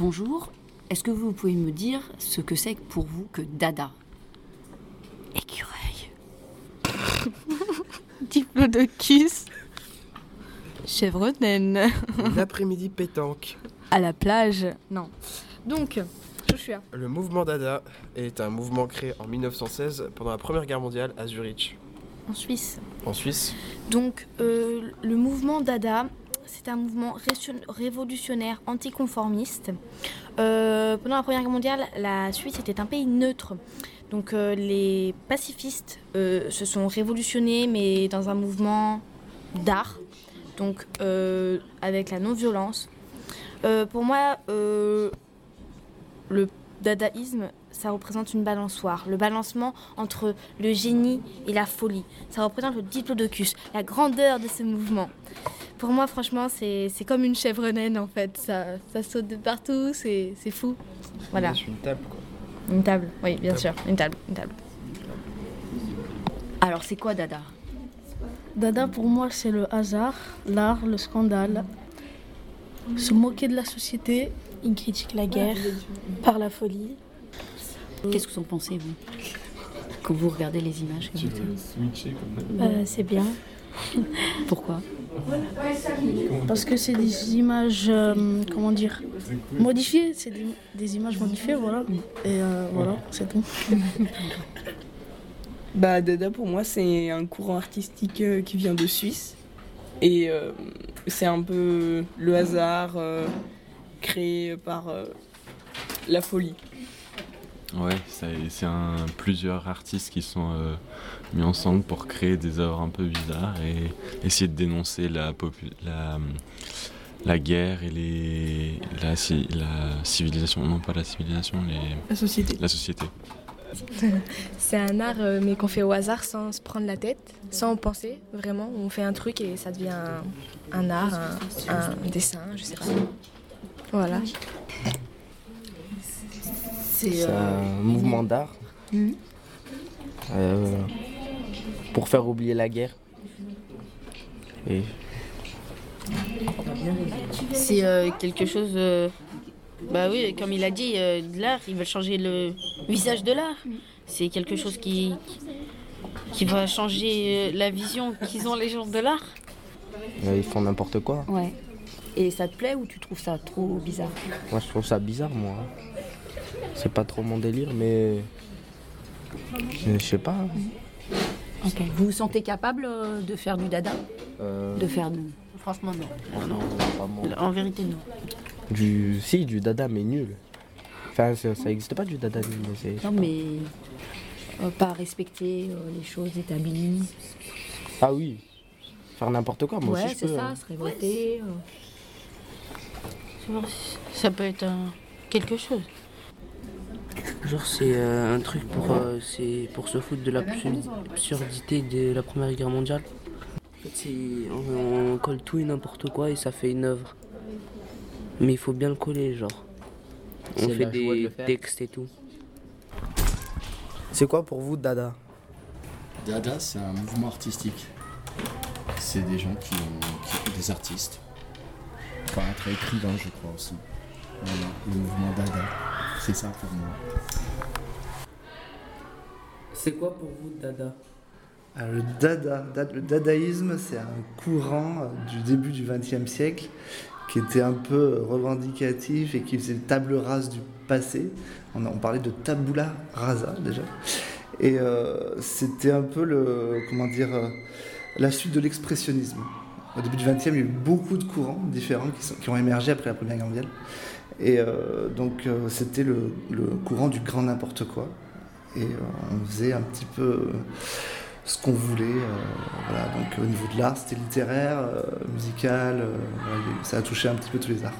Bonjour, est-ce que vous pouvez me dire ce que c'est pour vous que Dada? Écureuil. Diplodocus. Chèvre naine. L'après-midi pétanque. À la plage. Non. Donc, Joshua. Le mouvement Dada est un mouvement créé en 1916 pendant la Première Guerre mondiale à Zurich, En Suisse. en Suisse. Donc, euh, le mouvement Dada, c'est un mouvement révolutionnaire anticonformiste. Euh, pendant la Première Guerre mondiale, la Suisse était un pays neutre. Donc, euh, les pacifistes euh, se sont révolutionnés, mais dans un mouvement d'art, donc euh, avec la non-violence. Pour moi, le dadaïsme, ça représente une balançoire, le balancement entre le génie et la folie. Ça représente le diplodocus, la grandeur de ce mouvement. Pour moi, franchement, c'est c'est comme une chèvre naine en fait. Ça, ça saute de partout, c'est c'est fou. Voilà, C'est une table quoi. une table, oui, bien sûr, une table, une table. Alors c'est quoi Dada? Dada pour moi c'est le hasard, l'art, le scandale, se moquer de la société, il critique la guerre par la folie. Qu'est-ce que vous en pensez vous Quand vous regardez les images comme ça Euh, c'est bien Pourquoi? Parce que c'est des images, euh, comment dire, modifiées, c'est des, des images modifiées, voilà. Et euh, voilà, c'est tout. Bah, Dada pour moi c'est un courant artistique euh, qui vient de Suisse et euh, c'est un peu le hasard euh, créé par euh, la folie. Ouais, c'est un, plusieurs artistes qui sont euh, mis ensemble pour créer des œuvres un peu bizarres et essayer de dénoncer la, la, la guerre et les, la, ci- la civilisation, non pas la civilisation, les, La société. la société. C'est un art, euh, mais qu'on fait au hasard sans se prendre la tête, sans en penser, vraiment. On fait un truc et ça devient un, un art, un, un dessin, je sais pas. Voilà. C'est C'est un mouvement d'art Mhm. euh, pour faire oublier la guerre. Et C'est euh, quelque chose. euh, bah oui, comme il a dit, euh, de l'art. Ils veulent changer le visage de l'art. C'est quelque chose qui, qui va changer euh, la vision qu'ils ont les gens de l'art. euh, ils font n'importe quoi. Ouais. Et ça te plaît ou tu trouves ça trop bizarre? Moi, je trouve ça bizarre, moi. C'est pas trop mon délire, mais. mais Je sais pas. hein. Ok. Vous vous sentez capable euh, de faire du Dada Euh, De faire de... Franchement non. oh non, pas moi. En vérité, non. Du... Si, du dada, mais nul. Enfin, ça n'existe pas du dada nul, mais c'est. Non mais euh, pas respecter euh, les choses établies. Ah oui. Faire n'importe quoi, moi ouais, aussi je c'est peux. ça, hein. se révolter. euh. Ça peut être un- quelque chose. Genre c'est euh, un truc pour, euh, c'est pour se foutre de l'absurdité de la Première Guerre mondiale. En fait, on, on colle tout et n'importe quoi et ça fait une œuvre. Mais il faut bien le coller, genre. On fait de des textes et tout. C'est quoi pour vous Dada? Dada, c'est un mouvement artistique. C'est des gens qui ont, qui- des artistes. Peintres, écrivains, je crois aussi. Voilà, le mouvement Dada, c'est ça pour moi. C'est quoi pour vous, Dada? Alors, le, dada, da- le dadaïsme, c'est un courant du début du XXe siècle qui était un peu revendicatif et qui faisait table rase du passé. On parlait de tabula rasa déjà. Et euh, c'était un peu le, comment dire, euh, la suite de l'expressionnisme. Au début du XXe, il y a eu beaucoup de courants différents qui, ont émergé après la Première Guerre mondiale. Et euh, donc euh, c'était le, courant du grand n'importe quoi. Et euh, on faisait un petit peu ce qu'on voulait. Donc au niveau de l'art, c'était littéraire, musical, ça a touché un petit peu tous les arts.